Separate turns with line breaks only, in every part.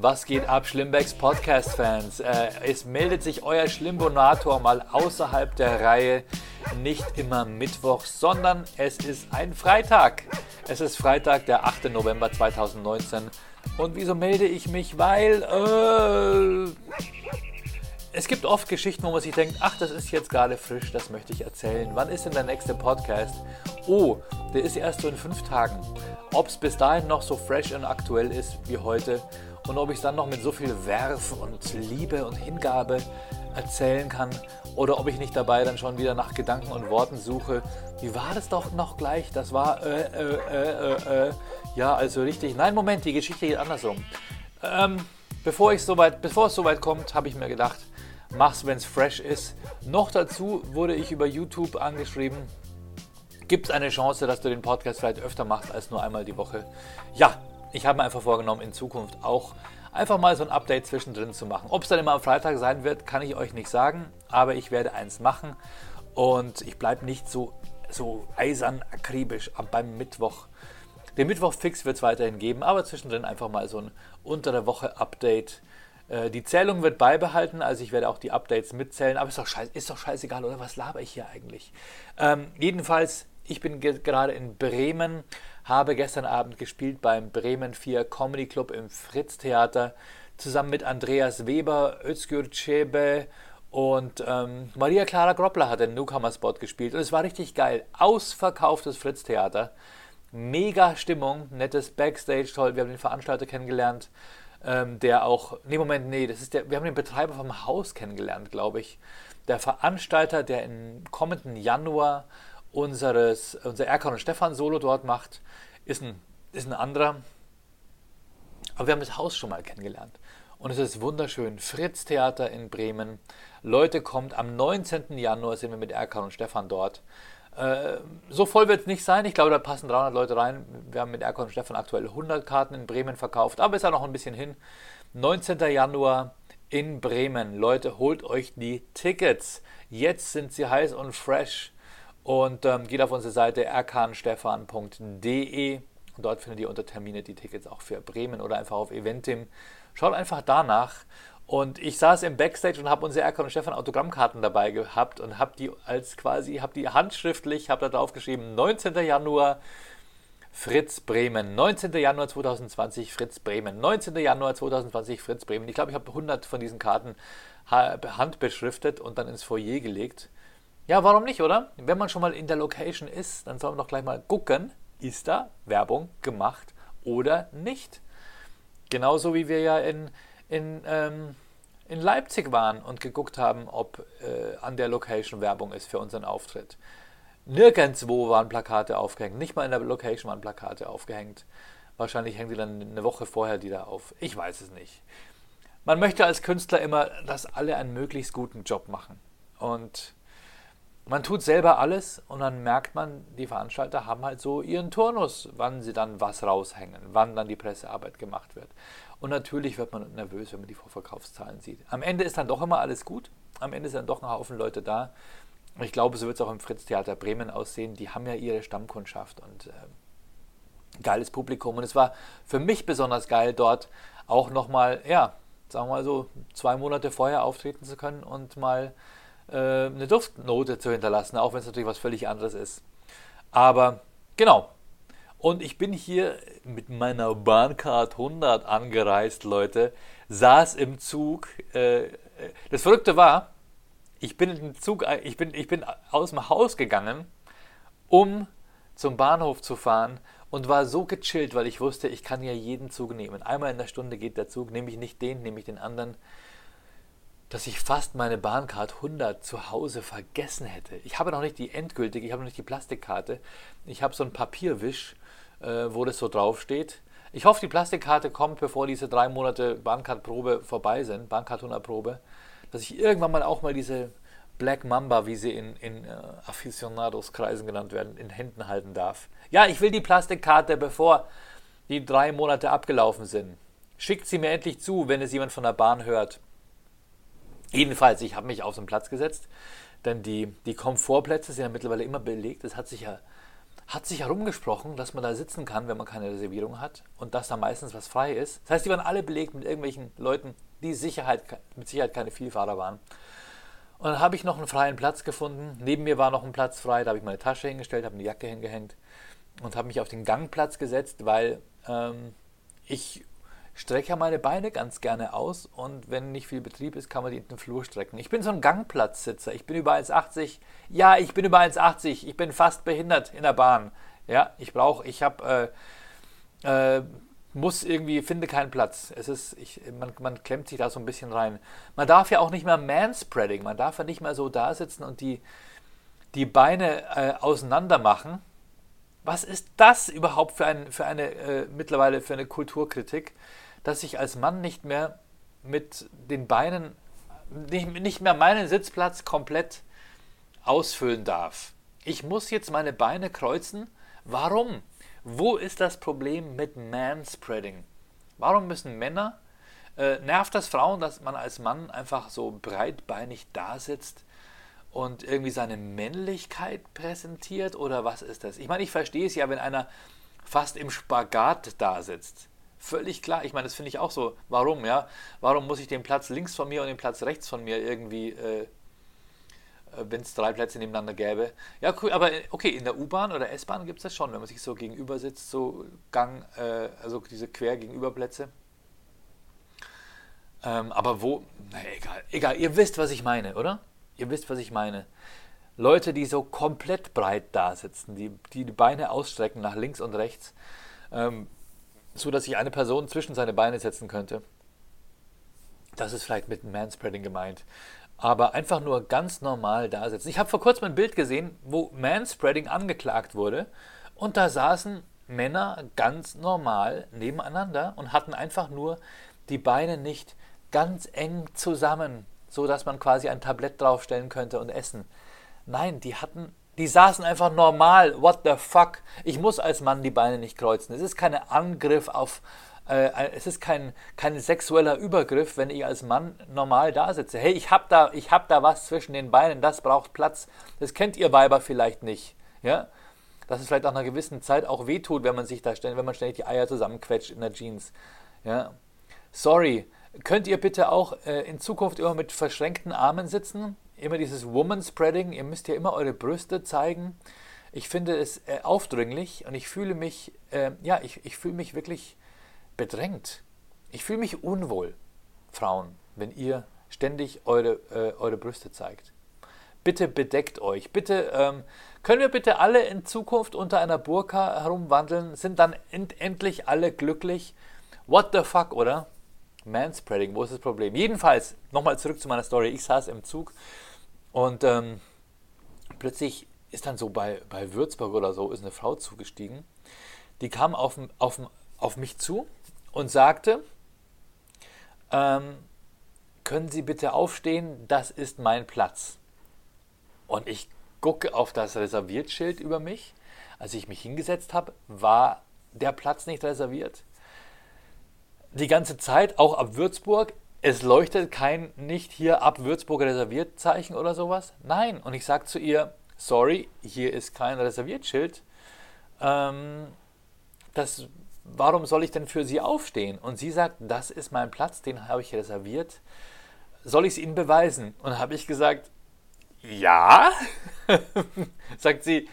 Was geht ab, Schlimmbecks Podcast-Fans? Äh, es meldet sich euer Schlimbonator mal außerhalb der Reihe. Nicht immer Mittwoch, sondern es ist ein Freitag. Es ist Freitag, der 8. November 2019. Und wieso melde ich mich? Weil äh, es gibt oft Geschichten, wo man sich denkt, ach, das ist jetzt gerade frisch, das möchte ich erzählen. Wann ist denn der nächste Podcast? Oh, der ist erst so in fünf Tagen. Ob es bis dahin noch so fresh und aktuell ist wie heute und ob ich es dann noch mit so viel Werf und Liebe und Hingabe erzählen kann oder ob ich nicht dabei dann schon wieder nach Gedanken und Worten suche. Wie war das doch noch gleich? Das war, äh, äh, äh, äh, äh. ja, also richtig. Nein, Moment, die Geschichte geht andersrum. Ähm, bevor, ich soweit, bevor es soweit kommt, habe ich mir gedacht, mach's, wenn es fresh ist. Noch dazu wurde ich über YouTube angeschrieben. Gibt es eine Chance, dass du den Podcast vielleicht öfter machst als nur einmal die Woche? Ja, ich habe mir einfach vorgenommen, in Zukunft auch einfach mal so ein Update zwischendrin zu machen. Ob es dann immer am Freitag sein wird, kann ich euch nicht sagen, aber ich werde eins machen und ich bleibe nicht so, so eisern akribisch beim Mittwoch. Den Mittwoch-Fix wird es weiterhin geben, aber zwischendrin einfach mal so ein unter der Woche Update äh, die Zählung wird beibehalten, also ich werde auch die Updates mitzählen, aber ist doch, scheiß, ist doch scheißegal, oder was laber ich hier eigentlich? Ähm, jedenfalls, ich bin gerade in Bremen, habe gestern Abend gespielt beim Bremen 4 Comedy Club im Fritz Theater, zusammen mit Andreas Weber, Özgür Çebe und ähm, Maria Clara Groppler hat den Newcomer-Spot gespielt und es war richtig geil. Ausverkauftes Fritz Theater. Mega Stimmung, nettes Backstage, toll. Wir haben den Veranstalter kennengelernt ähm, der auch, nee, Moment, nee, das ist der, wir haben den Betreiber vom Haus kennengelernt, glaube ich. Der Veranstalter, der im kommenden Januar unseres, unser Erkan und Stefan Solo dort macht, ist ein, ist ein anderer. Aber wir haben das Haus schon mal kennengelernt. Und es ist wunderschön. Fritz Theater in Bremen. Leute kommt am 19. Januar sind wir mit Erkan und Stefan dort. Äh, so voll wird es nicht sein. Ich glaube, da passen 300 Leute rein. Wir haben mit Erkon und Stefan aktuell 100 Karten in Bremen verkauft, aber ist ja noch ein bisschen hin. 19. Januar in Bremen. Leute, holt euch die Tickets. Jetzt sind sie heiß und fresh. Und ähm, geht auf unsere Seite erkanstefan.de dort findet ihr unter Termine die Tickets auch für Bremen oder einfach auf Eventim. Schaut einfach danach und ich saß im Backstage und habe unsere Erkan und Stefan Autogrammkarten dabei gehabt und habe die als quasi, habe die handschriftlich, habe da drauf geschrieben, 19. Januar Fritz Bremen, 19. Januar 2020 Fritz Bremen, 19. Januar 2020 Fritz Bremen. Ich glaube, ich habe 100 von diesen Karten handbeschriftet und dann ins Foyer gelegt. Ja, warum nicht, oder? Wenn man schon mal in der Location ist, dann soll man doch gleich mal gucken, ist da Werbung gemacht oder nicht. Genauso wie wir ja in in, ähm, in Leipzig waren und geguckt haben, ob äh, an der Location Werbung ist für unseren Auftritt. Nirgendwo waren Plakate aufgehängt, nicht mal in der Location waren Plakate aufgehängt. Wahrscheinlich hängen die dann eine Woche vorher die da auf. Ich weiß es nicht. Man möchte als Künstler immer, dass alle einen möglichst guten Job machen. Und man tut selber alles und dann merkt man, die Veranstalter haben halt so ihren Turnus, wann sie dann was raushängen, wann dann die Pressearbeit gemacht wird. Und natürlich wird man nervös, wenn man die Vorverkaufszahlen sieht. Am Ende ist dann doch immer alles gut. Am Ende sind dann doch ein Haufen Leute da. Ich glaube, so wird es auch im Fritz Theater Bremen aussehen. Die haben ja ihre Stammkundschaft und äh, geiles Publikum. Und es war für mich besonders geil, dort auch nochmal, ja, sagen wir mal so, zwei Monate vorher auftreten zu können und mal eine Duftnote zu hinterlassen, auch wenn es natürlich was völlig anderes ist. Aber genau, und ich bin hier mit meiner Bahncard 100 angereist, Leute, saß im Zug. Äh, das Verrückte war, ich bin, in Zug, ich, bin, ich bin aus dem Haus gegangen, um zum Bahnhof zu fahren und war so gechillt, weil ich wusste, ich kann ja jeden Zug nehmen. Einmal in der Stunde geht der Zug, nehme ich nicht den, nehme ich den anderen dass ich fast meine Bahncard 100 zu Hause vergessen hätte. Ich habe noch nicht die endgültige, ich habe noch nicht die Plastikkarte. Ich habe so ein Papierwisch, äh, wo das so draufsteht. Ich hoffe, die Plastikkarte kommt, bevor diese drei Monate Bahncard-Probe vorbei sind, Bahncard 100-Probe, dass ich irgendwann mal auch mal diese Black Mamba, wie sie in, in äh, Aficionados-Kreisen genannt werden, in Händen halten darf. Ja, ich will die Plastikkarte, bevor die drei Monate abgelaufen sind. Schickt sie mir endlich zu, wenn es jemand von der Bahn hört. Jedenfalls, ich habe mich auf so einen Platz gesetzt, denn die, die Komfortplätze sind ja mittlerweile immer belegt. Das hat sich ja hat sich herumgesprochen, dass man da sitzen kann, wenn man keine Reservierung hat und dass da meistens was frei ist. Das heißt, die waren alle belegt mit irgendwelchen Leuten, die Sicherheit, mit Sicherheit keine Vielfahrer waren. Und dann habe ich noch einen freien Platz gefunden. Neben mir war noch ein Platz frei, da habe ich meine Tasche hingestellt, habe eine Jacke hingehängt und habe mich auf den Gangplatz gesetzt, weil ähm, ich strecke meine Beine ganz gerne aus und wenn nicht viel Betrieb ist, kann man die in den Flur strecken. Ich bin so ein Gangplatzsitzer. Ich bin über 1,80. Ja, ich bin über 1,80. Ich bin fast behindert in der Bahn. Ja, ich brauche, ich habe, äh, äh, muss irgendwie, finde keinen Platz. Es ist, ich, man, man klemmt sich da so ein bisschen rein. Man darf ja auch nicht mehr Manspreading. Man darf ja nicht mehr so da sitzen und die, die Beine äh, auseinander machen. Was ist das überhaupt für, ein, für eine äh, mittlerweile für eine Kulturkritik? Dass ich als Mann nicht mehr mit den Beinen, nicht, nicht mehr meinen Sitzplatz komplett ausfüllen darf. Ich muss jetzt meine Beine kreuzen. Warum? Wo ist das Problem mit Manspreading? Warum müssen Männer, äh, nervt das Frauen, dass man als Mann einfach so breitbeinig da sitzt und irgendwie seine Männlichkeit präsentiert? Oder was ist das? Ich meine, ich verstehe es ja, wenn einer fast im Spagat da sitzt. Völlig klar. Ich meine, das finde ich auch so. Warum, ja? Warum muss ich den Platz links von mir und den Platz rechts von mir irgendwie, äh, äh wenn es drei Plätze nebeneinander gäbe? Ja, cool, aber äh, okay, in der U-Bahn oder S-Bahn gibt es das schon, wenn man sich so gegenüber sitzt, so Gang, äh, also diese quer gegenüber Plätze. Ähm, aber wo, naja, egal, egal, ihr wisst, was ich meine, oder? Ihr wisst, was ich meine. Leute, die so komplett breit da sitzen, die, die die Beine ausstrecken nach links und rechts. Ähm, so dass sich eine Person zwischen seine Beine setzen könnte. Das ist vielleicht mit Manspreading gemeint. Aber einfach nur ganz normal da sitzen. Ich habe vor kurzem ein Bild gesehen, wo Manspreading angeklagt wurde. Und da saßen Männer ganz normal nebeneinander und hatten einfach nur die Beine nicht ganz eng zusammen, so dass man quasi ein Tablett draufstellen könnte und essen. Nein, die hatten die saßen einfach normal. What the fuck? Ich muss als Mann die Beine nicht kreuzen. Es ist kein Angriff auf, äh, es ist kein, kein sexueller Übergriff, wenn ich als Mann normal da sitze. Hey, ich hab da, ich hab da was zwischen den Beinen, das braucht Platz. Das kennt ihr Weiber vielleicht nicht. Ja? Dass es vielleicht nach einer gewissen Zeit auch wehtut, wenn man sich da ständig, wenn man ständig die Eier zusammenquetscht in der Jeans. Ja? Sorry. Könnt ihr bitte auch äh, in Zukunft immer mit verschränkten Armen sitzen? Immer dieses Woman Spreading, ihr müsst ja immer eure Brüste zeigen. Ich finde es äh, aufdringlich und ich fühle mich, äh, ja, ich, ich fühle mich wirklich bedrängt. Ich fühle mich unwohl, Frauen, wenn ihr ständig eure, äh, eure Brüste zeigt. Bitte bedeckt euch. Bitte, ähm, können wir bitte alle in Zukunft unter einer Burka herumwandeln? Sind dann end endlich alle glücklich? What the fuck, oder? Manspreading, wo ist das Problem? Jedenfalls, nochmal zurück zu meiner Story. Ich saß im Zug und ähm, plötzlich ist dann so bei, bei Würzburg oder so, ist eine Frau zugestiegen, die kam auf, auf, auf mich zu und sagte, ähm, können Sie bitte aufstehen, das ist mein Platz. Und ich gucke auf das Reserviertschild über mich. Als ich mich hingesetzt habe, war der Platz nicht reserviert. Die ganze Zeit, auch ab Würzburg, es leuchtet kein nicht hier ab Würzburg reserviert Zeichen oder sowas. Nein. Und ich sage zu ihr, sorry, hier ist kein Reserviertschild. Ähm, das, warum soll ich denn für Sie aufstehen? Und sie sagt, das ist mein Platz, den habe ich reserviert. Soll ich es Ihnen beweisen? Und habe ich gesagt, ja. sagt sie,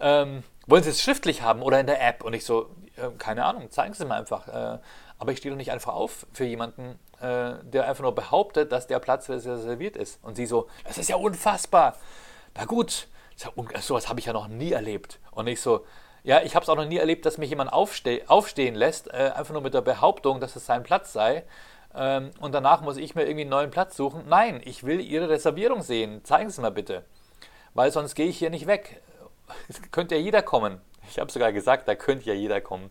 ähm, wollen Sie es schriftlich haben oder in der App? Und ich so, äh, keine Ahnung, zeigen Sie mir einfach. Äh, aber ich stehe doch nicht einfach auf für jemanden, äh, der einfach nur behauptet, dass der Platz reserviert ist. Und sie so, das ist ja unfassbar. Na gut, sowas habe ich ja noch nie erlebt. Und ich so, ja, ich habe es auch noch nie erlebt, dass mich jemand aufste aufstehen lässt, äh, einfach nur mit der Behauptung, dass es sein Platz sei. Ähm, und danach muss ich mir irgendwie einen neuen Platz suchen. Nein, ich will Ihre Reservierung sehen. Zeigen Sie mal bitte. Weil sonst gehe ich hier nicht weg. Es könnte ja jeder kommen. Ich habe sogar gesagt, da könnte ja jeder kommen.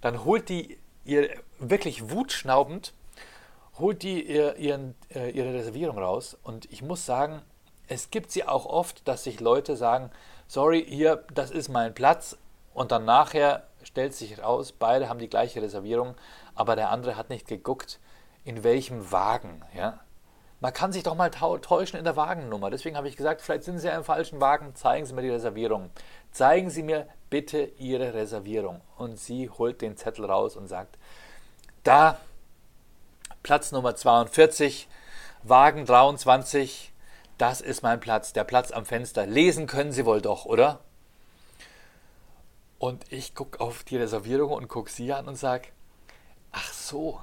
Dann holt die ihr wirklich wutschnaubend holt die ihr, ihren, äh, ihre Reservierung raus. Und ich muss sagen, es gibt sie auch oft, dass sich Leute sagen, sorry, hier, das ist mein Platz. Und dann nachher stellt sich raus, beide haben die gleiche Reservierung, aber der andere hat nicht geguckt, in welchem Wagen. Ja? Man kann sich doch mal täuschen in der Wagennummer. Deswegen habe ich gesagt, vielleicht sind Sie ja im falschen Wagen, zeigen Sie mir die Reservierung. Zeigen Sie mir bitte Ihre Reservierung. Und sie holt den Zettel raus und sagt, da, Platz Nummer 42, Wagen 23, das ist mein Platz, der Platz am Fenster. Lesen können Sie wohl doch, oder? Und ich gucke auf die Reservierung und gucke sie an und sage, ach so,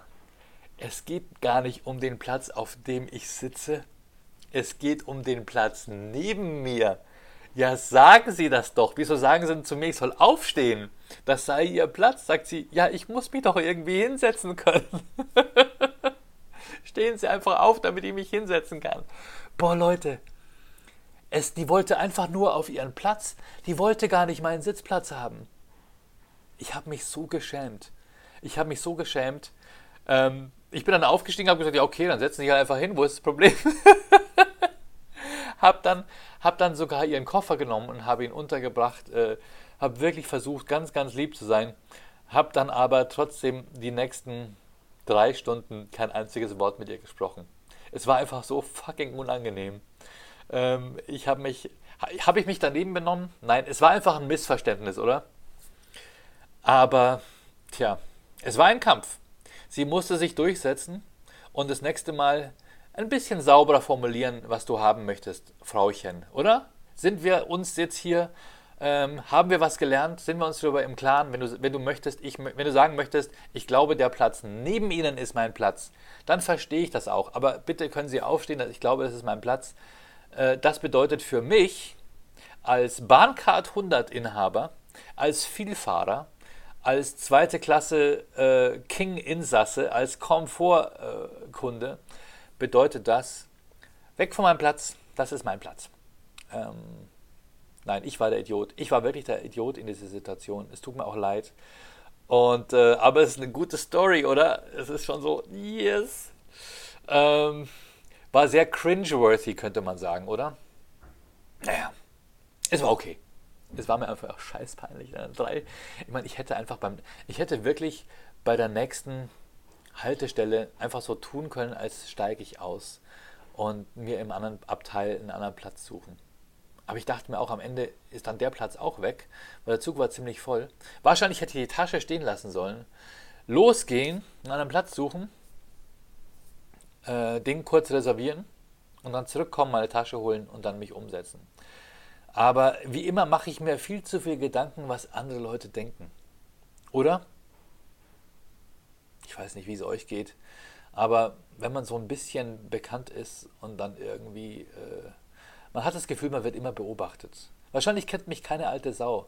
es geht gar nicht um den Platz, auf dem ich sitze. Es geht um den Platz neben mir. Ja, sagen Sie das doch. Wieso sagen Sie zu mir, ich soll aufstehen? Das sei Ihr Platz. Sagt sie, ja, ich muss mich doch irgendwie hinsetzen können. Stehen Sie einfach auf, damit ich mich hinsetzen kann. Boah, Leute, es, die wollte einfach nur auf ihren Platz. Die wollte gar nicht meinen Sitzplatz haben. Ich habe mich so geschämt. Ich habe mich so geschämt. Ähm, ich bin dann aufgestiegen, habe gesagt, ja okay, dann setzen Sie halt einfach hin. Wo ist das Problem? hab dann, hab dann sogar ihren Koffer genommen und habe ihn untergebracht. Äh, habe wirklich versucht, ganz, ganz lieb zu sein. Habe dann aber trotzdem die nächsten drei Stunden kein einziges Wort mit ihr gesprochen. Es war einfach so fucking unangenehm. Ähm, ich habe mich, habe ich mich daneben benommen? Nein, es war einfach ein Missverständnis, oder? Aber, tja, es war ein Kampf. Sie musste sich durchsetzen und das nächste Mal ein bisschen sauberer formulieren, was du haben möchtest, Frauchen, oder? Sind wir uns jetzt hier, ähm, haben wir was gelernt? Sind wir uns darüber im Klaren? Wenn du, wenn du möchtest, ich, wenn du sagen möchtest, ich glaube, der Platz neben Ihnen ist mein Platz, dann verstehe ich das auch. Aber bitte können Sie aufstehen, ich glaube, das ist mein Platz. Äh, das bedeutet für mich als Bahncard 100 Inhaber, als Vielfahrer, als zweite Klasse äh, King Insasse, als Komfortkunde, äh, bedeutet das, weg von meinem Platz, das ist mein Platz. Ähm, nein, ich war der Idiot. Ich war wirklich der Idiot in dieser Situation. Es tut mir auch leid. Und, äh, aber es ist eine gute Story, oder? Es ist schon so, yes. Ähm, war sehr cringeworthy, könnte man sagen, oder? Naja, es war okay. Es war mir einfach scheiß peinlich. Ne? Drei, ich meine, ich hätte einfach beim, ich hätte wirklich bei der nächsten Haltestelle einfach so tun können, als steige ich aus und mir im anderen Abteil einen anderen Platz suchen. Aber ich dachte mir auch, am Ende ist dann der Platz auch weg, weil der Zug war ziemlich voll. Wahrscheinlich hätte ich die Tasche stehen lassen sollen, losgehen, einen anderen Platz suchen äh, Ding kurz reservieren und dann zurückkommen, meine Tasche holen und dann mich umsetzen. Aber wie immer mache ich mir viel zu viel Gedanken, was andere Leute denken. Oder? Ich weiß nicht, wie es euch geht, aber wenn man so ein bisschen bekannt ist und dann irgendwie, äh, man hat das Gefühl, man wird immer beobachtet. Wahrscheinlich kennt mich keine alte Sau.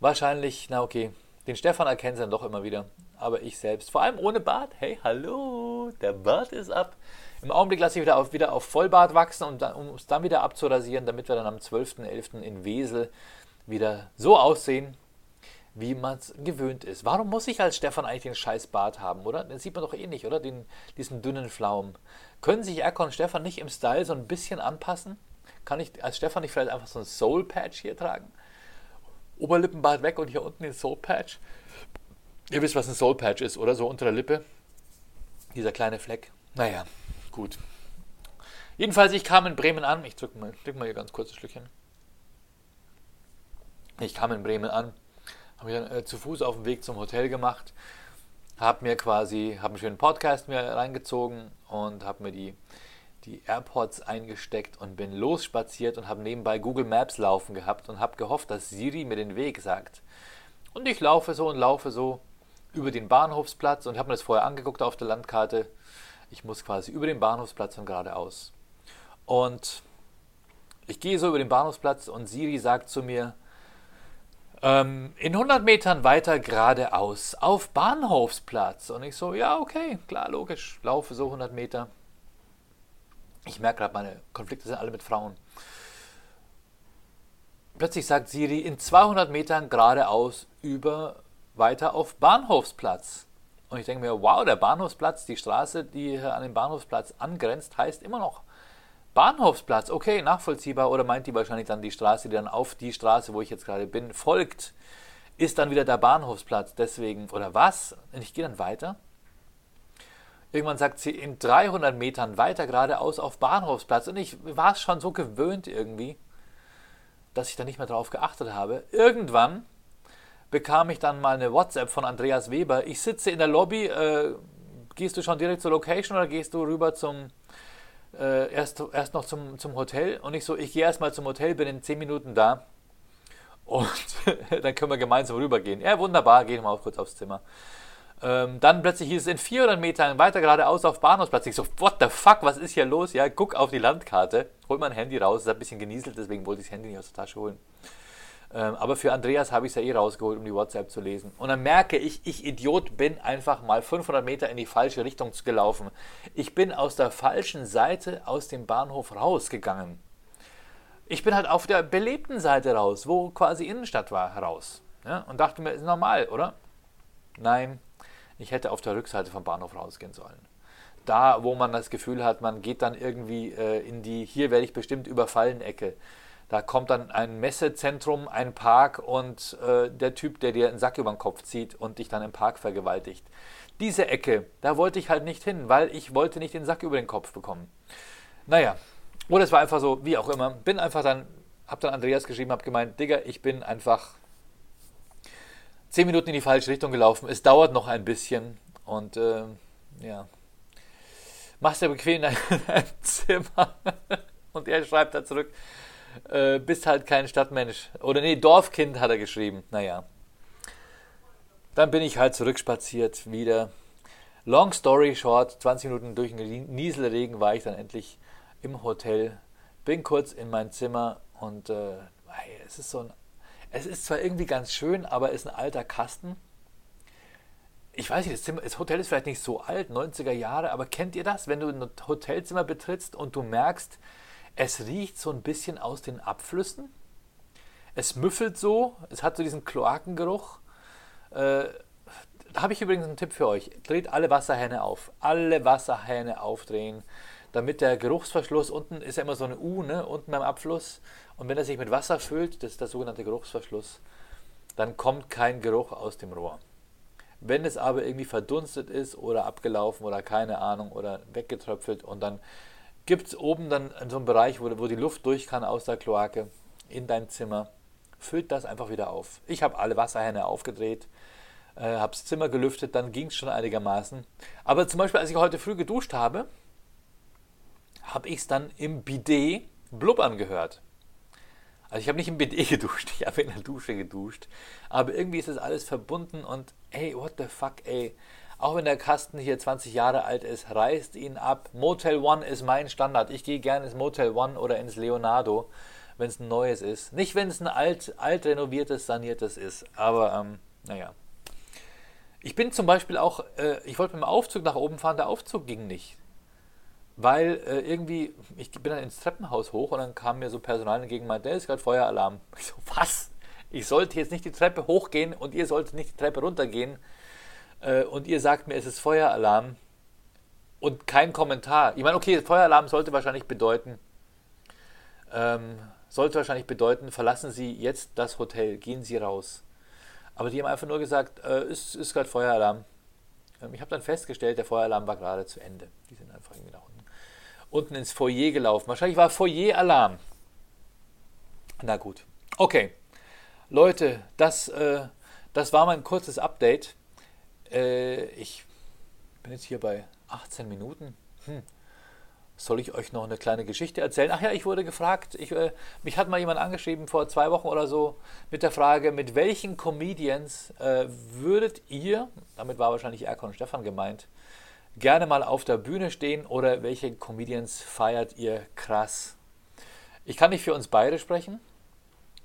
Wahrscheinlich, na okay, den Stefan erkennen sie dann doch immer wieder, aber ich selbst, vor allem ohne Bart, hey, hallo, der Bart ist ab. Im Augenblick lasse ich wieder auf, wieder auf Vollbart wachsen, dann, um es dann wieder abzurasieren, damit wir dann am 12.11. in Wesel wieder so aussehen, wie man es gewöhnt ist. Warum muss ich als Stefan eigentlich den scheiß Bart haben, oder? Den sieht man doch eh nicht, oder? Den, diesen dünnen Pflaumen. Können sich Erko und Stefan nicht im Style so ein bisschen anpassen? Kann ich als Stefan nicht vielleicht einfach so ein Soul Patch hier tragen? Oberlippenbart weg und hier unten den Soul Patch. Ihr wisst, was ein Soul Patch ist, oder? So unter der Lippe. Dieser kleine Fleck. Naja, gut. Jedenfalls, ich kam in Bremen an. Ich drücke mal, drück mal hier ganz kurz ein Schlückchen. Ich kam in Bremen an, habe mich dann äh, zu Fuß auf dem Weg zum Hotel gemacht, habe mir quasi, habe einen schönen Podcast mir reingezogen und habe mir die die AirPods eingesteckt und bin losspaziert und habe nebenbei Google Maps laufen gehabt und habe gehofft, dass Siri mir den Weg sagt. Und ich laufe so und laufe so über den Bahnhofsplatz und habe mir das vorher angeguckt auf der Landkarte. Ich muss quasi über den Bahnhofsplatz und geradeaus. Und ich gehe so über den Bahnhofsplatz und Siri sagt zu mir, ähm, in 100 Metern weiter geradeaus auf Bahnhofsplatz. Und ich so, ja, okay, klar, logisch, laufe so 100 Meter. Ich merke gerade, meine Konflikte sind alle mit Frauen. Plötzlich sagt Siri in 200 Metern geradeaus über weiter auf Bahnhofsplatz. Und ich denke mir, wow, der Bahnhofsplatz, die Straße, die an den Bahnhofsplatz angrenzt, heißt immer noch Bahnhofsplatz. Okay, nachvollziehbar. Oder meint die wahrscheinlich dann die Straße, die dann auf die Straße, wo ich jetzt gerade bin, folgt, ist dann wieder der Bahnhofsplatz. Deswegen, oder was? Und ich gehe dann weiter Irgendwann sagt sie in 300 Metern weiter geradeaus auf Bahnhofsplatz. Und ich war es schon so gewöhnt irgendwie, dass ich da nicht mehr drauf geachtet habe. Irgendwann bekam ich dann mal eine WhatsApp von Andreas Weber. Ich sitze in der Lobby. Äh, gehst du schon direkt zur Location oder gehst du rüber zum äh, erst, erst noch zum, zum Hotel? Und ich so, ich gehe erstmal zum Hotel, bin in 10 Minuten da. Und dann können wir gemeinsam rübergehen. Ja, wunderbar, gehen wir mal kurz aufs Zimmer. Ähm, dann plötzlich hieß es in 400 Metern weiter geradeaus auf Bahnhofsplatz. Ich so, what the fuck, was ist hier los? Ja, guck auf die Landkarte, hol mein Handy raus. Es hat ein bisschen genieselt, deswegen wollte ich das Handy nicht aus der Tasche holen. Ähm, aber für Andreas habe ich es ja eh rausgeholt, um die WhatsApp zu lesen. Und dann merke ich, ich Idiot bin einfach mal 500 Meter in die falsche Richtung gelaufen. Ich bin aus der falschen Seite aus dem Bahnhof rausgegangen. Ich bin halt auf der belebten Seite raus, wo quasi Innenstadt war, raus. Ja, und dachte mir, ist normal, oder? Nein, ich hätte auf der Rückseite vom Bahnhof rausgehen sollen. Da, wo man das Gefühl hat, man geht dann irgendwie äh, in die, hier werde ich bestimmt überfallen Ecke. Da kommt dann ein Messezentrum, ein Park und äh, der Typ, der dir einen Sack über den Kopf zieht und dich dann im Park vergewaltigt. Diese Ecke, da wollte ich halt nicht hin, weil ich wollte nicht den Sack über den Kopf bekommen. Naja, oder es war einfach so, wie auch immer. Bin einfach dann, hab dann Andreas geschrieben, hab gemeint, Digga, ich bin einfach zehn Minuten in die falsche Richtung gelaufen. Es dauert noch ein bisschen und äh, ja, machst dir bequem in deinem Zimmer. und er schreibt da zurück, äh, bist halt kein Stadtmensch. Oder nee, Dorfkind hat er geschrieben. Naja. Dann bin ich halt zurückspaziert wieder. Long story short, 20 Minuten durch den Nieselregen war ich dann endlich im Hotel. Bin kurz in mein Zimmer und äh, es ist so ein es ist zwar irgendwie ganz schön, aber es ist ein alter Kasten. Ich weiß nicht, das, Zimmer, das Hotel ist vielleicht nicht so alt, 90er Jahre, aber kennt ihr das, wenn du ein Hotelzimmer betrittst und du merkst, es riecht so ein bisschen aus den Abflüssen? Es müffelt so, es hat so diesen Kloakengeruch. Äh, da habe ich übrigens einen Tipp für euch. Dreht alle Wasserhähne auf. Alle Wasserhähne aufdrehen damit der Geruchsverschluss unten ist ja immer so eine U, ne, unten beim Abfluss. Und wenn er sich mit Wasser füllt, das ist der sogenannte Geruchsverschluss, dann kommt kein Geruch aus dem Rohr. Wenn es aber irgendwie verdunstet ist oder abgelaufen oder keine Ahnung oder weggetröpfelt und dann gibt es oben dann in so einem Bereich, wo, wo die Luft durch kann aus der Kloake in dein Zimmer, füllt das einfach wieder auf. Ich habe alle Wasserhähne aufgedreht, äh, habe das Zimmer gelüftet, dann ging es schon einigermaßen. Aber zum Beispiel, als ich heute früh geduscht habe, habe ich es dann im Bidet blubbern gehört. Also ich habe nicht im Bidet geduscht, ich habe in der Dusche geduscht. Aber irgendwie ist das alles verbunden und ey, what the fuck, ey. Auch wenn der Kasten hier 20 Jahre alt ist, reißt ihn ab. Motel One ist mein Standard. Ich gehe gerne ins Motel One oder ins Leonardo, wenn es ein neues ist. Nicht, wenn es ein alt, alt renoviertes, saniertes ist. Aber, ähm, naja. Ich bin zum Beispiel auch, äh, ich wollte mit dem Aufzug nach oben fahren, der Aufzug ging nicht weil äh, irgendwie, ich bin dann ins Treppenhaus hoch und dann kam mir so Personal entgegen und meinte, der ist gerade Feueralarm. Ich so, was? Ich sollte jetzt nicht die Treppe hochgehen und ihr solltet nicht die Treppe runtergehen äh, und ihr sagt mir, es ist Feueralarm und kein Kommentar. Ich meine, okay, Feueralarm sollte wahrscheinlich bedeuten, ähm, sollte wahrscheinlich bedeuten, verlassen Sie jetzt das Hotel, gehen Sie raus. Aber die haben einfach nur gesagt, äh, ist, ist gerade Feueralarm. Ähm, ich habe dann festgestellt, der Feueralarm war gerade zu Ende. Die sind einfach irgendwie nach unten ins Foyer gelaufen. Wahrscheinlich war Foyer-Alarm. Na gut. Okay. Leute, das, äh, das war mein kurzes Update. Äh, ich bin jetzt hier bei 18 Minuten. Hm. Soll ich euch noch eine kleine Geschichte erzählen? Ach ja, ich wurde gefragt, ich, äh, mich hat mal jemand angeschrieben vor zwei Wochen oder so mit der Frage, mit welchen Comedians äh, würdet ihr, damit war wahrscheinlich Erkon Stefan gemeint, gerne mal auf der Bühne stehen oder welche Comedians feiert ihr krass? Ich kann nicht für uns beide sprechen.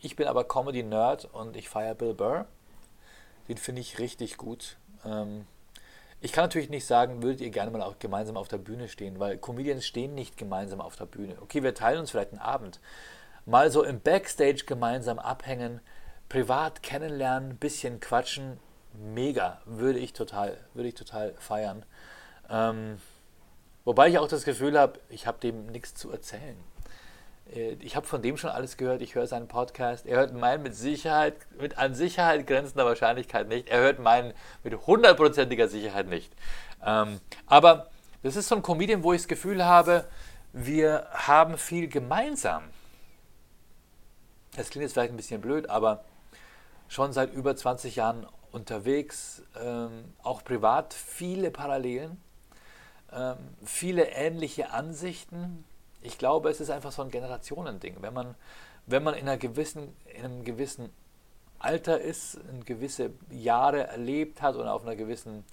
Ich bin aber Comedy-Nerd und ich feiere Bill Burr. Den finde ich richtig gut. Ähm, ich kann natürlich nicht sagen, würdet ihr gerne mal auch gemeinsam auf der Bühne stehen, weil Comedians stehen nicht gemeinsam auf der Bühne. Okay, wir teilen uns vielleicht einen Abend. Mal so im Backstage gemeinsam abhängen, privat kennenlernen, bisschen quatschen, mega, würde ich total, würde ich total feiern. Ähm, wobei ich auch das Gefühl habe, ich habe dem nichts zu erzählen. Äh, ich habe von dem schon alles gehört, ich höre seinen Podcast. Er hört meinen mit Sicherheit, mit an Sicherheit grenzender Wahrscheinlichkeit nicht. Er hört meinen mit hundertprozentiger Sicherheit nicht. Ähm, aber Das ist so ein Comedian, wo ich das Gefühl habe, wir haben viel gemeinsam. Das klingt jetzt vielleicht ein bisschen blöd, aber schon seit über 20 Jahren unterwegs, ähm, auch privat viele Parallelen, ähm, viele ähnliche Ansichten. Ich glaube, es ist einfach so ein Generationending. Wenn man, wenn man in, einer gewissen, in einem gewissen Alter ist, gewisse Jahre erlebt hat und auf einer gewissen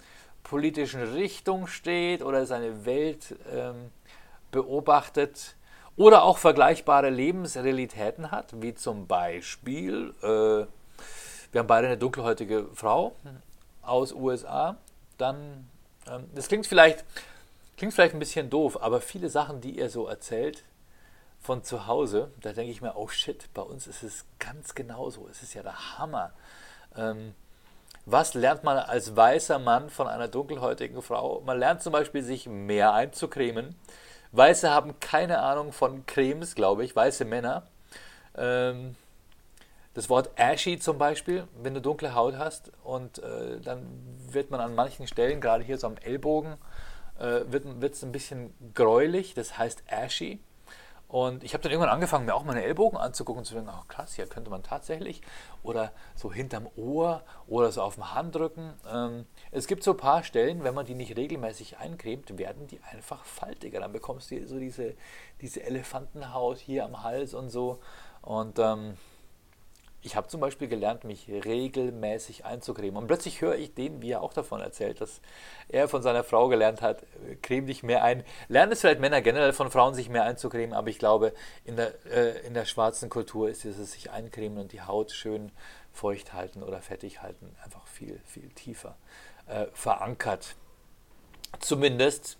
politischen Richtung steht oder seine Welt ähm, beobachtet oder auch vergleichbare Lebensrealitäten hat, wie zum Beispiel, äh, wir haben beide eine dunkelhäutige Frau aus USA, dann, ähm, das klingt vielleicht, klingt vielleicht ein bisschen doof, aber viele Sachen, die er so erzählt, von zu Hause, da denke ich mir, oh shit, bei uns ist es ganz genauso. Es ist ja der Hammer. Ähm, was lernt man als weißer Mann von einer dunkelhäutigen Frau? Man lernt zum Beispiel, sich mehr einzucremen. Weiße haben keine Ahnung von Cremes, glaube ich, weiße Männer. Ähm, das Wort ashy zum Beispiel, wenn du dunkle Haut hast und äh, dann wird man an manchen Stellen, gerade hier so am Ellbogen, äh, wird es ein bisschen gräulich, das heißt ashy. Und ich habe dann irgendwann angefangen, mir auch meine Ellbogen anzugucken und zu denken, oh krass, hier könnte man tatsächlich oder so hinterm Ohr oder so auf dem Handrücken. Ähm, es gibt so ein paar Stellen, wenn man die nicht regelmäßig eincremt, werden die einfach faltiger. Dann bekommst du so diese, diese Elefantenhaut hier am Hals und so. Und ähm, ich habe zum Beispiel gelernt, mich regelmäßig einzucremen. Und plötzlich höre ich den, wie er auch davon erzählt, dass er von seiner Frau gelernt hat, creme dich mehr ein. Lernen es vielleicht Männer generell von Frauen, sich mehr einzucremen, aber ich glaube, in der, äh, in der schwarzen Kultur ist dieses sich eincremen und die Haut schön feucht halten oder fettig halten einfach viel, viel tiefer äh, verankert. Zumindest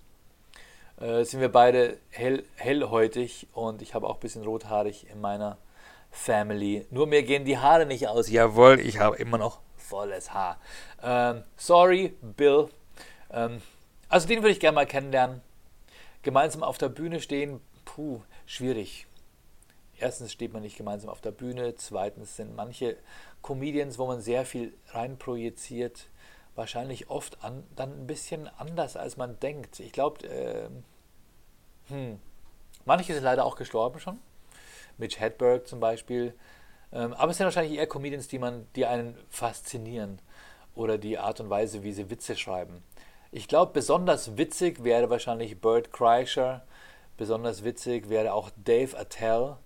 äh, sind wir beide hell, hellhäutig und ich habe auch ein bisschen rothaarig in meiner Family. Nur mir gehen die Haare nicht aus. Jawohl, ich habe immer noch volles Haar. Ähm, sorry, Bill. Ähm, also den würde ich gerne mal kennenlernen. Gemeinsam auf der Bühne stehen, puh, schwierig. Erstens steht man nicht gemeinsam auf der Bühne. Zweitens sind manche Comedians, wo man sehr viel reinprojiziert, wahrscheinlich oft an, dann ein bisschen anders, als man denkt. Ich glaube, äh, hm, manche sind leider auch gestorben schon. Mitch Hedberg zum Beispiel. Ähm, aber es sind wahrscheinlich eher Comedians, die, man, die einen faszinieren oder die Art und Weise, wie sie Witze schreiben. Ich glaube, besonders witzig wäre wahrscheinlich Bert Kreischer, besonders witzig wäre auch Dave Attell.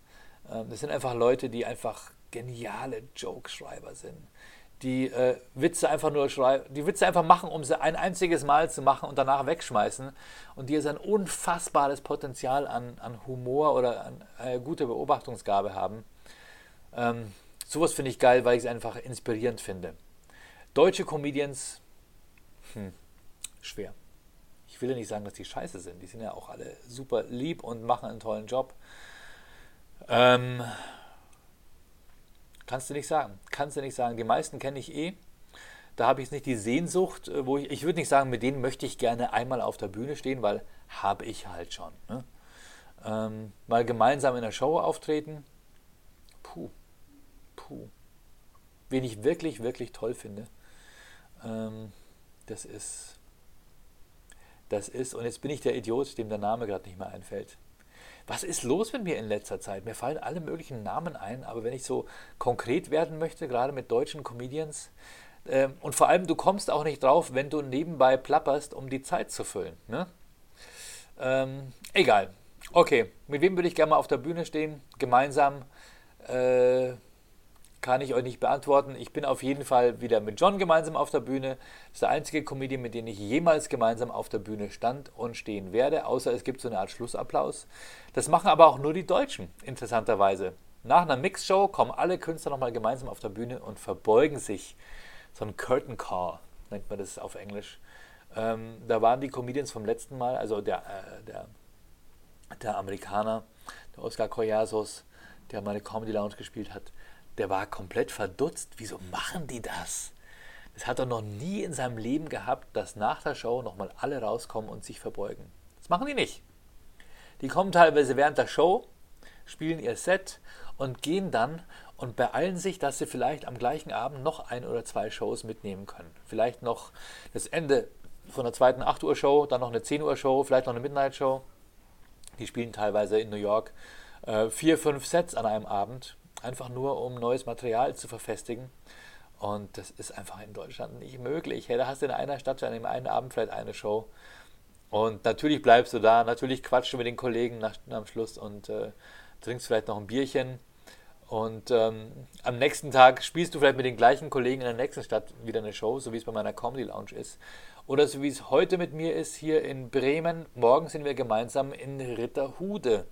Ähm, das sind einfach Leute, die einfach geniale Jokeschreiber sind die äh, Witze einfach nur schreiben, die Witze einfach machen, um sie ein einziges Mal zu machen und danach wegschmeißen und die jetzt ein unfassbares Potenzial an, an Humor oder an äh, gute Beobachtungsgabe haben. Ähm, sowas finde ich geil, weil ich es einfach inspirierend finde. Deutsche Comedians, hm, schwer. Ich will ja nicht sagen, dass die scheiße sind. Die sind ja auch alle super lieb und machen einen tollen Job. Ähm, Kannst du nicht sagen. Kannst du nicht sagen. Die meisten kenne ich eh. Da habe ich nicht die Sehnsucht, äh, wo ich, ich würde nicht sagen, mit denen möchte ich gerne einmal auf der Bühne stehen, weil habe ich halt schon. Ne? Ähm, mal gemeinsam in der Show auftreten, puh, puh. Wen ich wirklich, wirklich toll finde, ähm, das ist, das ist, und jetzt bin ich der Idiot, dem der Name gerade nicht mehr einfällt was ist los mit mir in letzter Zeit? Mir fallen alle möglichen Namen ein, aber wenn ich so konkret werden möchte, gerade mit deutschen Comedians, äh, und vor allem, du kommst auch nicht drauf, wenn du nebenbei plapperst, um die Zeit zu füllen. Ne? Ähm, egal. Okay, mit wem würde ich gerne mal auf der Bühne stehen? Gemeinsam. Äh, kann ich euch nicht beantworten. Ich bin auf jeden Fall wieder mit John gemeinsam auf der Bühne. Das ist der einzige Comedian, mit dem ich jemals gemeinsam auf der Bühne stand und stehen werde, außer es gibt so eine Art Schlussapplaus. Das machen aber auch nur die Deutschen, interessanterweise. Nach einer Mixshow kommen alle Künstler nochmal gemeinsam auf der Bühne und verbeugen sich. So ein Curtain Call nennt man das auf Englisch. Ähm, da waren die Comedians vom letzten Mal, also der, äh, der, der Amerikaner, der Oscar Collasos, der meine Comedy Lounge gespielt hat, der war komplett verdutzt. Wieso machen die das? Das hat er noch nie in seinem Leben gehabt, dass nach der Show nochmal alle rauskommen und sich verbeugen. Das machen die nicht. Die kommen teilweise während der Show, spielen ihr Set und gehen dann und beeilen sich, dass sie vielleicht am gleichen Abend noch ein oder zwei Shows mitnehmen können. Vielleicht noch das Ende von der zweiten 8 Uhr Show, dann noch eine 10 Uhr Show, vielleicht noch eine Midnight Show. Die spielen teilweise in New York äh, vier, fünf Sets an einem Abend, einfach nur um neues Material zu verfestigen. Und das ist einfach in Deutschland nicht möglich. Hey, da hast du in einer Stadt an dem einen Abend vielleicht eine Show. Und natürlich bleibst du da, natürlich quatschst du mit den Kollegen nach, am Schluss und äh, trinkst vielleicht noch ein Bierchen. Und ähm, am nächsten Tag spielst du vielleicht mit den gleichen Kollegen in der nächsten Stadt wieder eine Show, so wie es bei meiner Comedy Lounge ist. Oder so wie es heute mit mir ist hier in Bremen. Morgen sind wir gemeinsam in Ritterhude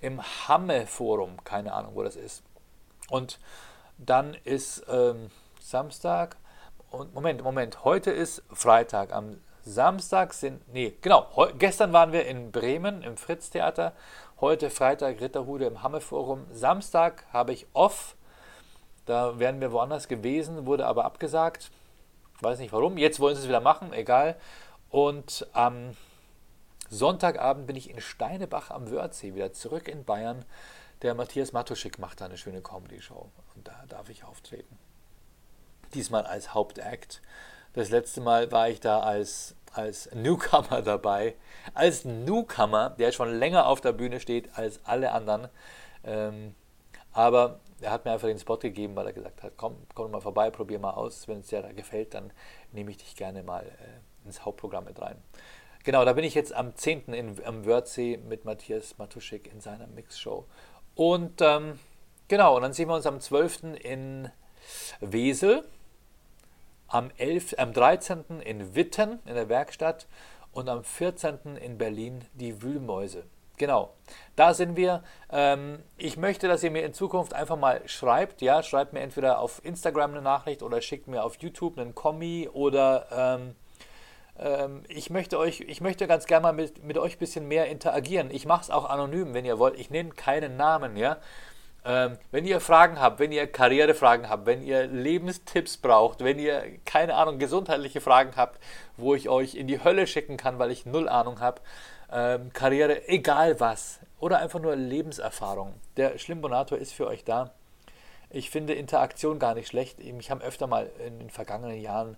im Hamme Forum. Keine Ahnung, wo das ist. Und dann ist ähm, Samstag und Moment, Moment, heute ist Freitag. Am Samstag sind, nee, genau, gestern waren wir in Bremen im Fritz-Theater. Heute Freitag Ritterhude im Hamme Forum. Samstag habe ich off. Da wären wir woanders gewesen, wurde aber abgesagt. Weiß nicht warum. Jetzt wollen sie es wieder machen, egal. Und am Sonntagabend bin ich in Steinebach am Wörthsee, wieder zurück in Bayern. Der Matthias Matuschik macht da eine schöne Comedy-Show und da darf ich auftreten. Diesmal als Hauptakt. Das letzte Mal war ich da als, als Newcomer dabei. Als Newcomer, der schon länger auf der Bühne steht als alle anderen. Ähm, aber er hat mir einfach den Spot gegeben, weil er gesagt hat, komm, komm mal vorbei, probier mal aus. Wenn es dir da gefällt, dann nehme ich dich gerne mal äh, ins Hauptprogramm mit rein. Genau, da bin ich jetzt am 10. In, am Wörthsee mit Matthias Matuschik in seiner Mixshow. Und ähm, genau, und dann sehen wir uns am 12. in Wesel, am, 11, am 13. in Witten in der Werkstatt und am 14. in Berlin die Wühlmäuse. Genau, da sind wir. Ähm, ich möchte, dass ihr mir in Zukunft einfach mal schreibt. Ja, schreibt mir entweder auf Instagram eine Nachricht oder schickt mir auf YouTube einen Kommi oder ähm, ich, möchte euch, ich möchte ganz gerne mal mit, mit euch ein bisschen mehr interagieren. Ich mache es auch anonym, wenn ihr wollt. Ich nenne keinen Namen. Ja? Ähm, wenn ihr Fragen habt, wenn ihr Karrierefragen habt, wenn ihr Lebenstipps braucht, wenn ihr, keine Ahnung, gesundheitliche Fragen habt, wo ich euch in die Hölle schicken kann, weil ich null Ahnung habe, ähm, Karriere, egal was, oder einfach nur Lebenserfahrung. Der Schlimbonator ist für euch da. Ich finde Interaktion gar nicht schlecht. Ich habe öfter mal in den vergangenen Jahren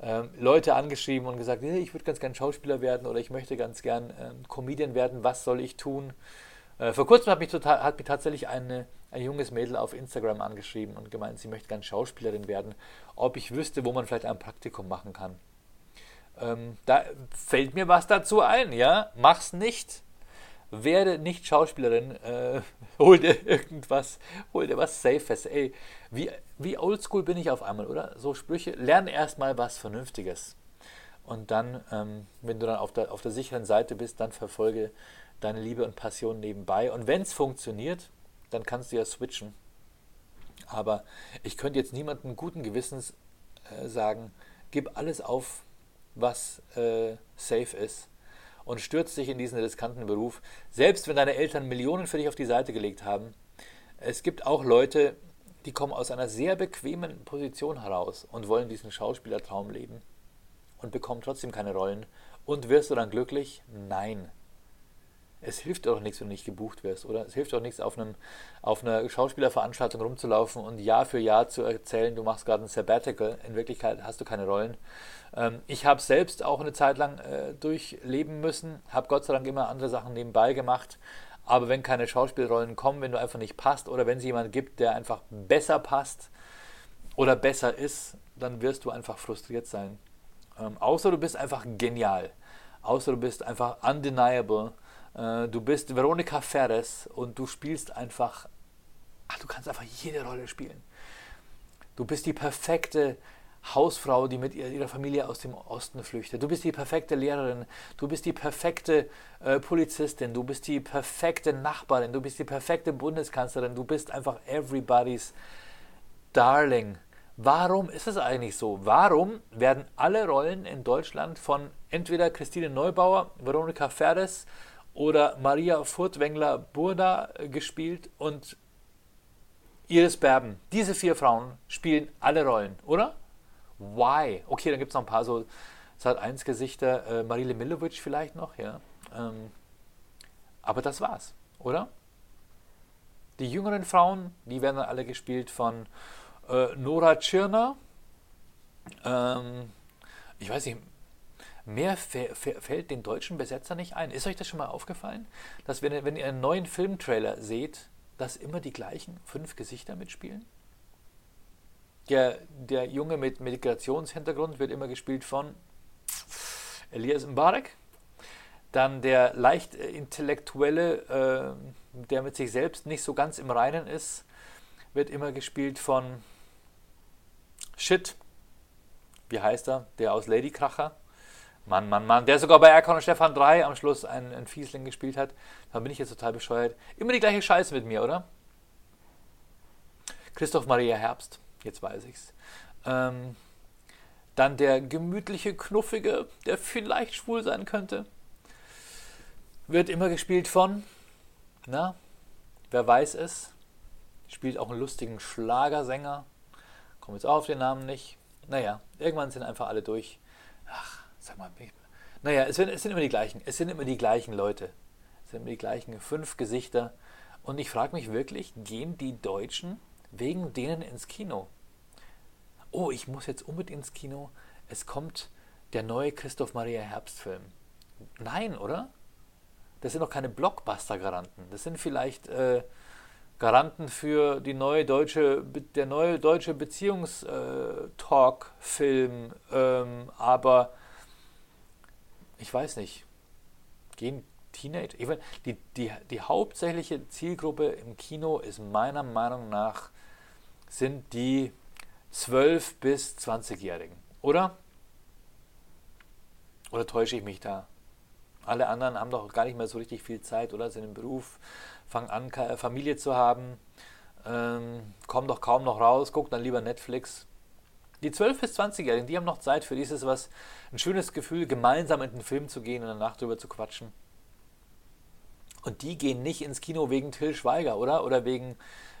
ähm, Leute angeschrieben und gesagt, ich würde ganz gern Schauspieler werden oder ich möchte ganz gern ähm, Comedian werden, was soll ich tun? Äh, vor kurzem hat mich, total, hat mich tatsächlich eine, ein junges Mädel auf Instagram angeschrieben und gemeint, sie möchte gern Schauspielerin werden, ob ich wüsste, wo man vielleicht ein Praktikum machen kann. Ähm, da fällt mir was dazu ein, ja? Mach's nicht werde nicht Schauspielerin, äh, hol dir irgendwas, hol dir was Safes. Ey, wie, wie oldschool bin ich auf einmal, oder? So Sprüche, lerne erstmal was Vernünftiges. Und dann, ähm, wenn du dann auf der, auf der sicheren Seite bist, dann verfolge deine Liebe und Passion nebenbei. Und wenn es funktioniert, dann kannst du ja switchen. Aber ich könnte jetzt niemandem guten Gewissens äh, sagen, gib alles auf, was äh, safe ist und stürzt dich in diesen riskanten Beruf, selbst wenn deine Eltern Millionen für dich auf die Seite gelegt haben. Es gibt auch Leute, die kommen aus einer sehr bequemen Position heraus und wollen diesen Schauspielertraum leben und bekommen trotzdem keine Rollen. Und wirst du dann glücklich? Nein. Es hilft doch nichts, wenn du nicht gebucht wirst, oder? Es hilft doch nichts, auf, einem, auf einer Schauspielerveranstaltung rumzulaufen und Jahr für Jahr zu erzählen, du machst gerade ein Sabbatical. In Wirklichkeit hast du keine Rollen. Ähm, ich habe selbst auch eine Zeit lang äh, durchleben müssen, habe Gott sei Dank immer andere Sachen nebenbei gemacht. Aber wenn keine Schauspielrollen kommen, wenn du einfach nicht passt oder wenn es jemanden gibt, der einfach besser passt oder besser ist, dann wirst du einfach frustriert sein. Ähm, außer du bist einfach genial. Außer du bist einfach undeniable. Äh, du bist Veronika Ferres und du spielst einfach, ach, du kannst einfach jede Rolle spielen. Du bist die perfekte Hausfrau, die mit ihrer Familie aus dem Osten flüchtet. Du bist die perfekte Lehrerin, du bist die perfekte äh, Polizistin, du bist die perfekte Nachbarin, du bist die perfekte Bundeskanzlerin, du bist einfach everybody's Darling. Warum ist es eigentlich so? Warum werden alle Rollen in Deutschland von entweder Christine Neubauer, Veronika Ferres oder Maria Furtwängler-Burda gespielt und Iris Berben? Diese vier Frauen spielen alle Rollen, oder? Why? Okay, dann gibt es noch ein paar so Sat 1 Gesichter, äh, Marile Milovic vielleicht noch, ja. Ähm, aber das war's, oder? Die jüngeren Frauen, die werden dann alle gespielt von äh, Nora Tschirner. Ähm, ich weiß nicht, Mehr fällt den deutschen Besetzer nicht ein. Ist euch das schon mal aufgefallen, dass wenn, wenn ihr einen neuen Filmtrailer seht, dass immer die gleichen fünf Gesichter mitspielen? Der, der Junge mit Migrationshintergrund wird immer gespielt von Elias Mbarek. Dann der leicht äh, intellektuelle, äh, der mit sich selbst nicht so ganz im Reinen ist, wird immer gespielt von Shit. Wie heißt er? Der aus Ladykracher. Mann, Mann, Mann. Der sogar bei Erkon und Stefan 3 am Schluss einen, einen Fiesling gespielt hat. Da bin ich jetzt total bescheuert. Immer die gleiche Scheiße mit mir, oder? Christoph Maria Herbst. Jetzt weiß ich's. Ähm, dann der gemütliche, knuffige, der vielleicht schwul sein könnte. Wird immer gespielt von, na, wer weiß es? Spielt auch einen lustigen Schlagersänger. Komme jetzt auch auf den Namen nicht. Naja, irgendwann sind einfach alle durch. Ach, sag mal, naja, es sind, es sind immer die gleichen. Es sind immer die gleichen Leute. Es sind immer die gleichen fünf Gesichter. Und ich frage mich wirklich, gehen die Deutschen wegen denen ins Kino? Oh, ich muss jetzt unbedingt ins Kino. Es kommt der neue Christoph Maria Herbst Film. Nein, oder? das sind doch keine Blockbuster-Garanten. Das sind vielleicht äh, Garanten für die neue deutsche, der neue deutsche Beziehungstalk-Film, äh, ähm, aber ich weiß nicht. Gehen Teenager? Ich mein, die, die, die hauptsächliche Zielgruppe im Kino ist meiner Meinung nach sind die 12- bis 20-Jährigen, oder? Oder täusche ich mich da? Alle anderen haben doch gar nicht mehr so richtig viel Zeit, oder? Sind im Beruf, fangen an, Familie zu haben, ähm, kommen doch kaum noch raus, gucken dann lieber Netflix. Die 12- bis 20-Jährigen, die haben noch Zeit für dieses was, ein schönes Gefühl, gemeinsam in den Film zu gehen und danach drüber zu quatschen. Und die gehen nicht ins Kino wegen Till Schweiger, oder? Oder wegen,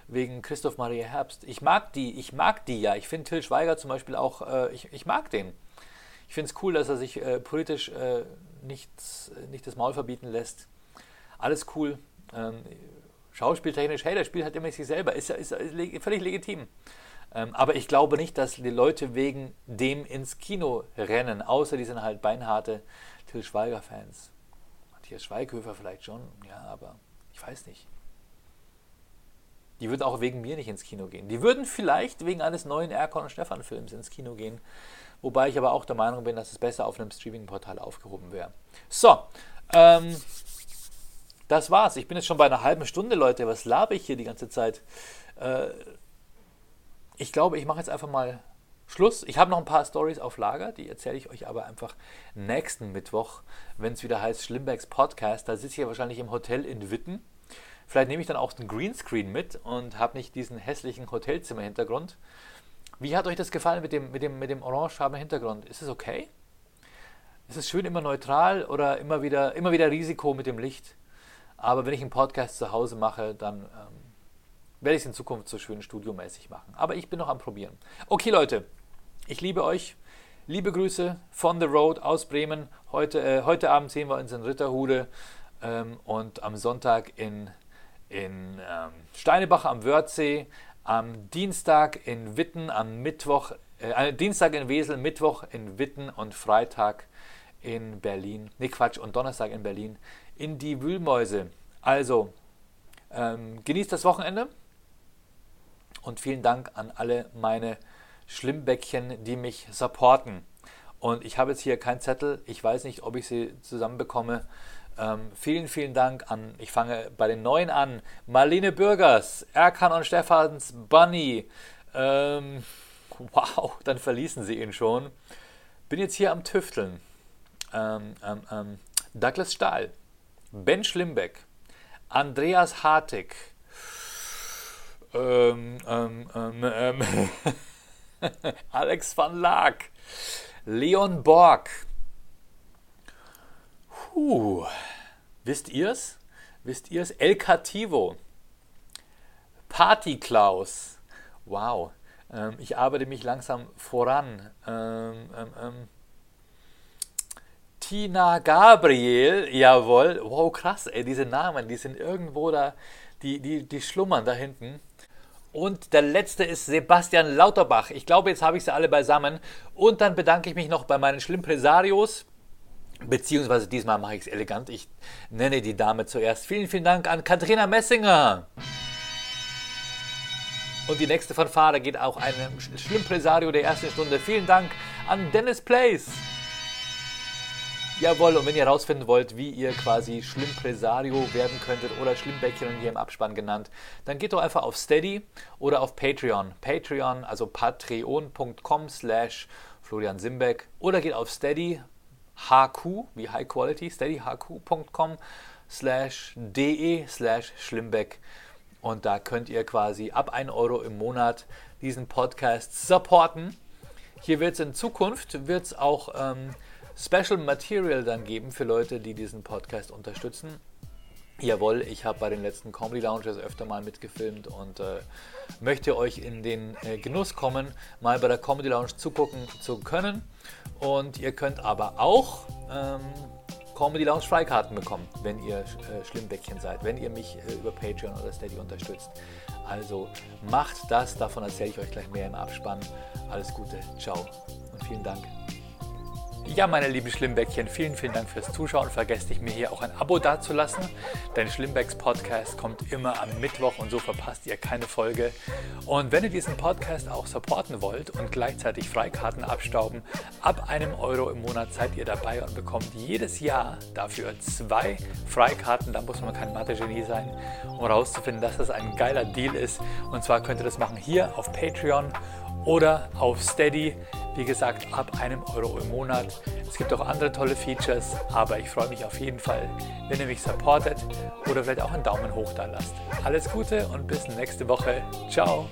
wegen Christoph Maria Herbst. Ich mag die, ich mag die ja. Ich finde Till Schweiger zum Beispiel auch, äh, ich, ich mag den. Ich finde es cool, dass er sich äh, politisch äh, nichts, nicht das Maul verbieten lässt. Alles cool. Ähm, schauspieltechnisch, hey, der spielt halt immer sich selber. Ist, ist, ist völlig legitim. Ähm, aber ich glaube nicht, dass die Leute wegen dem ins Kino rennen, außer die sind halt beinharte Till Schweiger-Fans. Matthias Schweighöfer vielleicht schon, ja, aber ich weiß nicht. Die würden auch wegen mir nicht ins Kino gehen. Die würden vielleicht wegen eines neuen Erkon und Stefan Films ins Kino gehen. Wobei ich aber auch der Meinung bin, dass es besser auf einem Streaming-Portal aufgehoben wäre. So, ähm, das war's. Ich bin jetzt schon bei einer halben Stunde, Leute. Was labe ich hier die ganze Zeit? Äh, ich glaube, ich mache jetzt einfach mal Schluss. Ich habe noch ein paar Stories auf Lager, die erzähle ich euch aber einfach nächsten Mittwoch, wenn es wieder heißt Schlimmbecks Podcast. Da sitze ich ja wahrscheinlich im Hotel in Witten. Vielleicht nehme ich dann auch den Greenscreen mit und habe nicht diesen hässlichen Hotelzimmer-Hintergrund. Wie hat euch das gefallen mit dem, mit dem, mit dem orangefarbenen Hintergrund? Ist es okay? Ist es schön immer neutral oder immer wieder, immer wieder Risiko mit dem Licht? Aber wenn ich einen Podcast zu Hause mache, dann ähm, werde ich es in Zukunft so schön studiomäßig machen. Aber ich bin noch am Probieren. Okay, Leute, ich liebe euch. Liebe Grüße von The Road aus Bremen. Heute, äh, heute Abend sehen wir uns in Ritterhude ähm, und am Sonntag in, in ähm, Steinebach am Wörthsee am Dienstag in Witten, am Mittwoch, äh, Dienstag in Wesel, Mittwoch in Witten und Freitag in Berlin, ne Quatsch, und Donnerstag in Berlin in die Wühlmäuse. Also, ähm, genießt das Wochenende und vielen Dank an alle meine Schlimmbäckchen, die mich supporten. Und ich habe jetzt hier keinen Zettel, ich weiß nicht, ob ich sie zusammenbekomme. Ähm, vielen, vielen Dank an, ich fange bei den Neuen an, Marlene Bürgers, Erkan und Stefans Bunny. Ähm, wow, dann verließen sie ihn schon. Bin jetzt hier am Tüfteln. Ähm, ähm, ähm Douglas Stahl, Ben Schlimbeck, Andreas Hartig, ähm, Alex van Laak, Leon Borg, Puh. Wisst ihr's? Wisst ihr's? El Cativo. Party Klaus. Wow. Ähm, ich arbeite mich langsam voran. Ähm, ähm, ähm, Tina Gabriel, jawohl. Wow, krass, ey, diese Namen, die sind irgendwo da, die, die, die schlummern da hinten. Und der letzte ist Sebastian Lauterbach. Ich glaube, jetzt habe ich sie alle beisammen. Und dann bedanke ich mich noch bei meinen Schlimmpresarios Beziehungsweise diesmal mache ich es elegant. Ich nenne die Dame zuerst. Vielen, vielen Dank an Katrina Messinger. Und die nächste Fanfare geht auch einem Schlimmpresario der ersten Stunde. Vielen Dank an Dennis Place. Jawohl, und wenn ihr herausfinden wollt, wie ihr quasi Schlimmpresario werden könntet oder Schlimmbäckchen hier im Abspann genannt, dann geht doch einfach auf Steady oder auf Patreon. Patreon, also patreon.com slash Florian Simbeck oder geht auf Steady, HQ, wie High Quality, steadyhq.com slash de slash Schlimmbeck. Und da könnt ihr quasi ab 1 Euro im Monat diesen Podcast supporten. Hier wird es in Zukunft wird's auch ähm, Special Material dann geben für Leute, die diesen Podcast unterstützen. Jawohl, ich habe bei den letzten Comedy Lounges öfter mal mitgefilmt und äh, möchte euch in den äh, Genuss kommen, mal bei der Comedy Lounge zugucken zu können. Und ihr könnt aber auch ähm, Comedy Lounge Freikarten bekommen, wenn ihr äh, Schlimmbäckchen seid, wenn ihr mich äh, über Patreon oder Steady unterstützt. Also macht das, davon erzähle ich euch gleich mehr im Abspann. Alles Gute, ciao und vielen Dank. Ja, meine lieben Schlimmbäckchen, vielen, vielen Dank fürs Zuschauen. Vergesst nicht, mir hier auch ein Abo dazulassen. Dein Schlimmbecks Podcast kommt immer am Mittwoch und so verpasst ihr keine Folge. Und wenn ihr diesen Podcast auch supporten wollt und gleichzeitig Freikarten abstauben, ab einem Euro im Monat seid ihr dabei und bekommt jedes Jahr dafür zwei Freikarten. Da muss man kein Mathe-Genie sein, um herauszufinden, dass das ein geiler Deal ist. Und zwar könnt ihr das machen hier auf Patreon oder auf Steady. Wie gesagt, ab einem Euro im Monat. Es gibt auch andere tolle Features, aber ich freue mich auf jeden Fall, wenn ihr mich supportet oder vielleicht auch einen Daumen hoch da lasst. Alles Gute und bis nächste Woche. Ciao.